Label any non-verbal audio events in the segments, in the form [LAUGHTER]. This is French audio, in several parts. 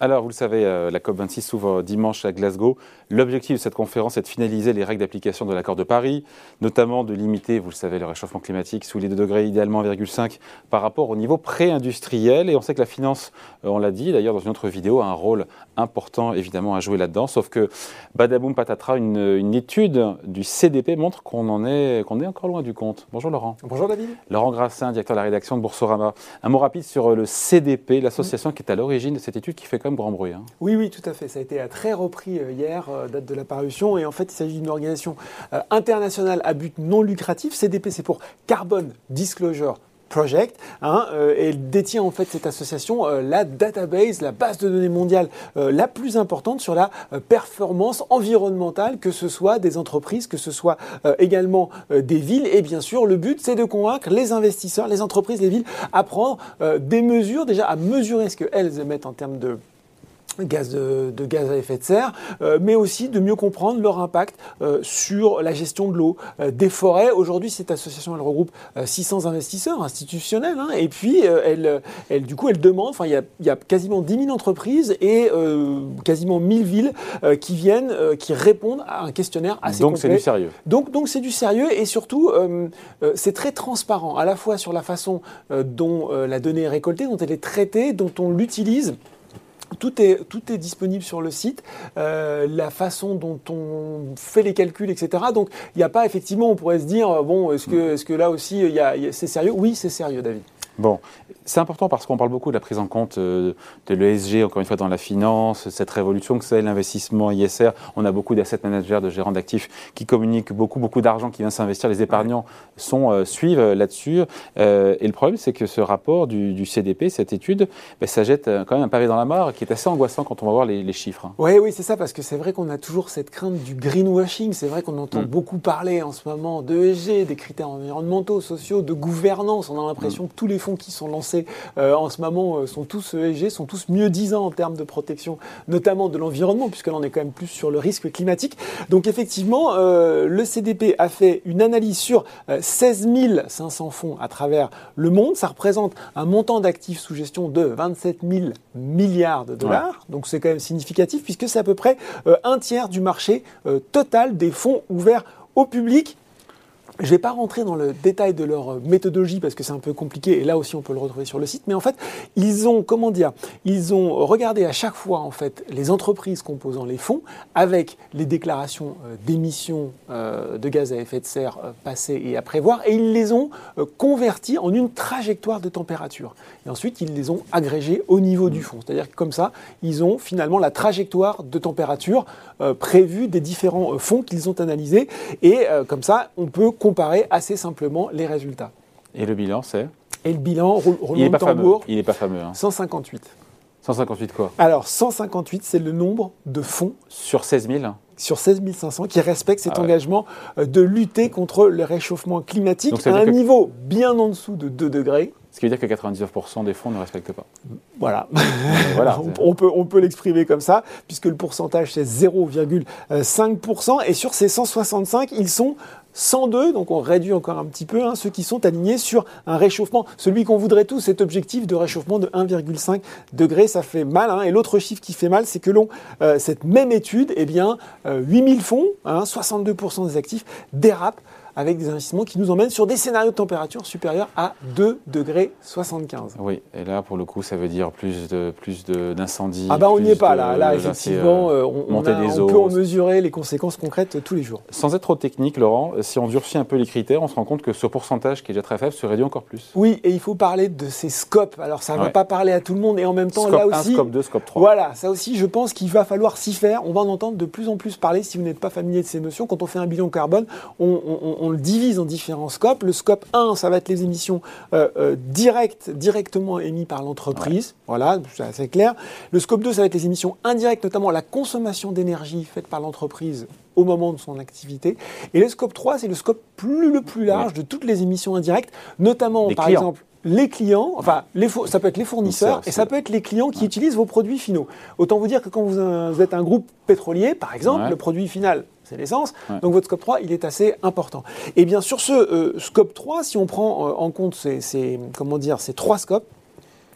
Alors, vous le savez, euh, la COP26 s'ouvre dimanche à Glasgow. L'objectif de cette conférence est de finaliser les règles d'application de l'accord de Paris, notamment de limiter, vous le savez, le réchauffement climatique sous les 2 degrés, idéalement 1,5 par rapport au niveau pré-industriel. Et on sait que la finance, euh, on l'a dit d'ailleurs dans une autre vidéo, a un rôle important évidemment à jouer là-dedans. Sauf que badaboum patatra, une, une étude du CDP montre qu'on en est, qu'on est encore loin du compte. Bonjour Laurent. Bonjour David. Laurent Grassin, directeur de la rédaction de Boursorama. Un mot rapide sur le CDP, l'association qui est à l'origine de cette étude qui fait Hein. Oui, oui, tout à fait. Ça a été très repris euh, hier, euh, date de la parution. Et en fait, il s'agit d'une organisation euh, internationale à but non lucratif. CDP, c'est pour Carbon Disclosure Project, hein, et elle détient en fait cette association la database, la base de données mondiale la plus importante sur la performance environnementale, que ce soit des entreprises, que ce soit également des villes. Et bien sûr, le but, c'est de convaincre les investisseurs, les entreprises, les villes à prendre des mesures, déjà à mesurer ce qu'elles émettent en termes de gaz de, gaz à effet de serre, euh, mais aussi de mieux comprendre leur impact euh, sur la gestion de l'eau, euh, des forêts. Aujourd'hui, cette association, elle regroupe 600 investisseurs institutionnels, hein, et puis elle, elle, du coup, elle demande, enfin, il y a, y a, quasiment 10 000 entreprises et quasiment 1000 villes qui viennent, qui répondent à un questionnaire assez donc c'est du sérieux. Donc, donc c'est du sérieux, et surtout, c'est très transparent, à la fois sur la façon dont la donnée est récoltée, dont elle est traitée, dont on l'utilise. Tout est, tout est disponible sur le site, euh, la façon dont on fait les calculs, etc. Donc il n'y a pas effectivement, on pourrait se dire, bon, est-ce que, est -ce que là aussi c'est sérieux? Oui, c'est sérieux, David. Bon, c'est important parce qu'on parle beaucoup de la prise en compte euh, de l'ESG, encore une fois, dans la finance, cette révolution que c'est l'investissement ISR. On a beaucoup d'asset managers, de gérants d'actifs qui communiquent beaucoup, beaucoup d'argent qui vient s'investir. Les épargnants sont, euh, suivent euh, là-dessus. et le problème, c'est que ce rapport du, CDP, cette étude, ben, ça jette quand même un pavé dans la mare qui est assez angoissant quand on va voir les, chiffres. Hein. Oui, oui, c'est ça, parce que c'est vrai qu'on a toujours cette crainte du greenwashing. C'est vrai qu'on entend mm. beaucoup parler en ce moment d'ESG, des critères environnementaux, sociaux, de gouvernance. On a l'impression mm. que tous les qui sont lancés euh, en ce moment euh, sont tous ESG, sont tous mieux disants en termes de protection, notamment de l'environnement, puisque là on est quand même plus sur le risque climatique. Donc effectivement, euh, le CDP a fait une analyse sur 16 500 fonds à travers le monde. Ça représente un montant d'actifs sous gestion de 27 000 milliards de dollars. Donc c'est quand même significatif, puisque c'est à peu près un tiers du marché total des fonds ouverts au public je ne vais pas rentrer dans le détail de leur méthodologie parce que c'est un peu compliqué et là aussi on peut le retrouver sur le site. Mais en fait, ils ont, comment dire, ils ont regardé à chaque fois en fait les entreprises composant les fonds avec les déclarations euh, d'émissions euh, de gaz à effet de serre euh, passées et à prévoir et ils les ont convertis en une trajectoire de température. Et ensuite, ils les ont agrégés au niveau du fonds. C'est-à-dire que comme ça, ils ont finalement la trajectoire de température prévue des différents fonds qu'ils ont analysés et comme ça, on peut comparer assez simplement les résultats. Et le bilan, c'est Et le bilan, roulement il de tambour. Il n'est pas fameux. Hein. 158. 158 quoi Alors, 158, c'est le nombre de fonds. Sur 16 000 sur 16 500 qui respectent cet ah engagement euh, de lutter contre le réchauffement climatique à un niveau bien en dessous de 2 degrés. Ce qui veut dire que 99% des fonds ne respectent pas. Voilà. voilà. [LAUGHS] on, peut, on peut l'exprimer comme ça, puisque le pourcentage c'est 0,5%. Et sur ces 165, ils sont 102, donc on réduit encore un petit peu, hein, ceux qui sont alignés sur un réchauffement, celui qu'on voudrait tous, cet objectif de réchauffement de 1,5 degré, ça fait mal. Hein. et l'autre chiffre qui fait mal, c'est que l'on, euh, cette même étude, eh bien, 8000 euh, fonds, 62% hein, des actifs, dérapent avec des investissements qui nous emmènent sur des scénarios de température supérieurs à 2 degrés 75. Oui, et là, pour le coup, ça veut dire plus de plus d'incendies. Ah bah on n'y est pas là. Là, effectivement, euh, on, on, peut en mesurer les conséquences concrètes tous les jours. Sans être trop technique, Laurent, si on durcit un peu les critères, on se rend compte que ce pourcentage qui est déjà très faible se réduit encore plus. Oui, et il faut parler de ces scopes. Alors, ça ne va pas parler à tout le monde, et en même temps, là aussi... scope 2, scope 3. Voilà, ça aussi, je pense qu'il va falloir s'y faire. On va en entendre de plus en plus parler, si vous n'êtes pas familier de ces notions. Quand on fait un bilan carbone, on, on le divise en différents scopes. Le scope 1, ça va être les émissions euh, euh, directes, directement émises par l'entreprise. Voilà, c'est assez clair. Le scope 2, ça va être les émissions indirectes, notamment la consommation d'énergie faite par l'entreprise au moment de son activité. Et le scope 3, c'est le scope plus, le plus large de toutes les émissions indirectes, notamment, par exemple, les clients, enfin, les, ça peut être les fournisseurs et ça peut être les clients qui utilisent vos produits finaux. Autant vous dire que quand vous, êtes un groupe pétrolier, par exemple, le produit final, c'est l'essence. Donc votre scope 3, il est assez important. Et bien sur ce euh, scope 3, si on prend euh, en compte ces, comment dire, ces trois scopes,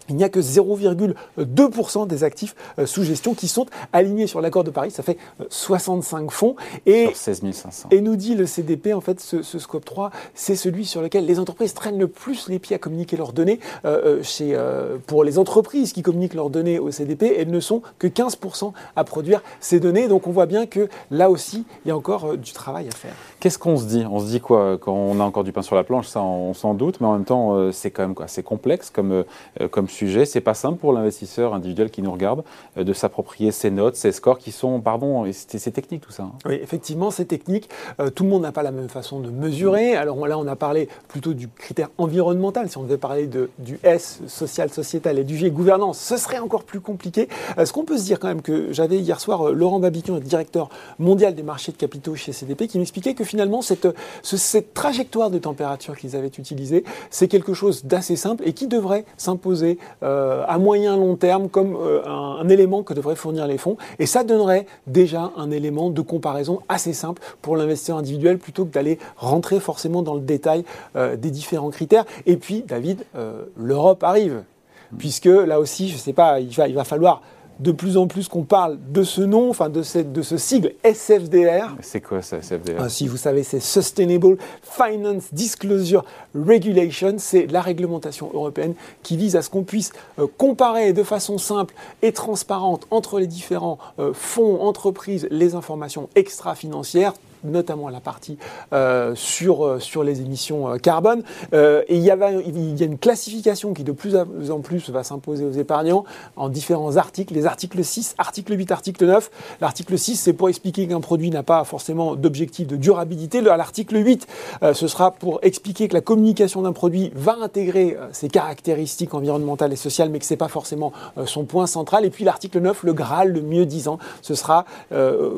il n'y a que 0,2% des actifs euh, sous gestion qui sont alignés sur l'accord de Paris. Ça fait 65 euh, fonds. Et, sur 16 500. Et nous dit le CDP, en fait, ce, scope 3, c'est celui sur lequel les entreprises traînent le plus les pieds à communiquer leurs données. Euh, chez, pour les entreprises qui communiquent leurs données au CDP, elles ne sont que 15% à produire ces données. Donc on voit bien que là aussi, il y a encore du travail à faire. Qu'est-ce qu'on se dit? On se dit quoi? Quand on a encore du pain sur la planche, ça on, s'en doute, mais en même temps, c'est quand même quoi, c'est complexe comme, comme sujet. C'est pas simple pour l'investisseur individuel qui nous regarde euh, de s'approprier ces notes, ces scores qui sont, pardon, c'est technique tout ça. Hein. Oui, effectivement, c'est technique. Euh, tout le monde n'a pas la même façon de mesurer. Alors là, on a parlé plutôt du critère environnemental. Si on devait parler de, du S, social, sociétal, et du G, gouvernance, ce serait encore plus compliqué. Euh, ce qu'on peut se dire quand même que j'avais hier soir Laurent Babiquion, le directeur mondial des marchés de capitaux chez CDP, qui m'expliquait que finalement, cette, cette trajectoire de température qu'ils avaient utilisée, c'est quelque chose d'assez simple et qui devrait s'imposer euh, à moyen long terme comme euh, un, élément que devraient fournir les fonds. Et ça donnerait déjà un élément de comparaison assez simple pour l'investisseur individuel plutôt que d'aller rentrer forcément dans le détail euh, des différents critères. Et puis, David, l'Europe arrive. Puisque là aussi, je ne sais pas, il va, il va falloir de plus en plus qu'on parle de ce nom, enfin de, cette, de ce sigle SFDR. C'est quoi ça, SFDR ah, Si vous savez, c'est Sustainable Finance Disclosure Regulation. C'est la réglementation européenne qui vise à ce qu'on puisse euh, comparer de façon simple et transparente entre les différents euh, fonds, entreprises, les informations extra-financières notamment la partie euh, sur, euh, sur les émissions euh, carbone. et il y, avait, il y a une classification qui de plus en plus va s'imposer aux épargnants en différents articles. Les articles 6, article 8, article 9. L'article 6, c'est pour expliquer qu'un produit n'a pas forcément d'objectif de durabilité. L'article 8, ce sera pour expliquer que la communication d'un produit va intégrer ses caractéristiques environnementales et sociales, mais que ce n'est pas forcément son point central. Et puis l'article 9, le Graal, le mieux disant, ce sera,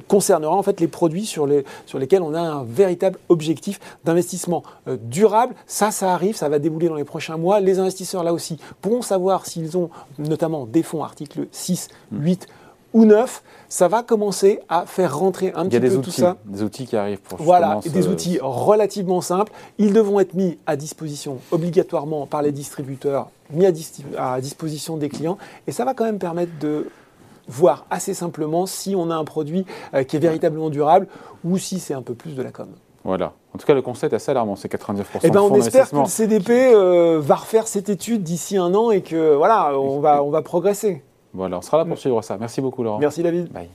concernera en fait les produits sur les, sur lesquels on a un véritable objectif d'investissement euh, durable. Ça, ça arrive, ça va débouler dans les prochains mois. Les investisseurs, là aussi, pourront savoir s'ils ont notamment des fonds articles 6, 8 ou 9, ça va commencer à faire rentrer un petit peu tout ça. Des outils qui arrivent pour Voilà, des outils relativement simples. Ils devront être mis à disposition obligatoirement par les distributeurs, mis à disposition des clients. Et ça va quand même permettre de voir assez simplement si on a un produit euh, qui est véritablement durable ou si c'est un peu plus de la com. Voilà. En tout cas, le concept est assez alarmant, c'est 99%. Eh ben, on espère que le CDP euh, va refaire cette étude d'ici un an et que voilà, on va, on va progresser. Voilà, on sera là pour suivre ça. Merci beaucoup, Laurent. Merci, David. Bye.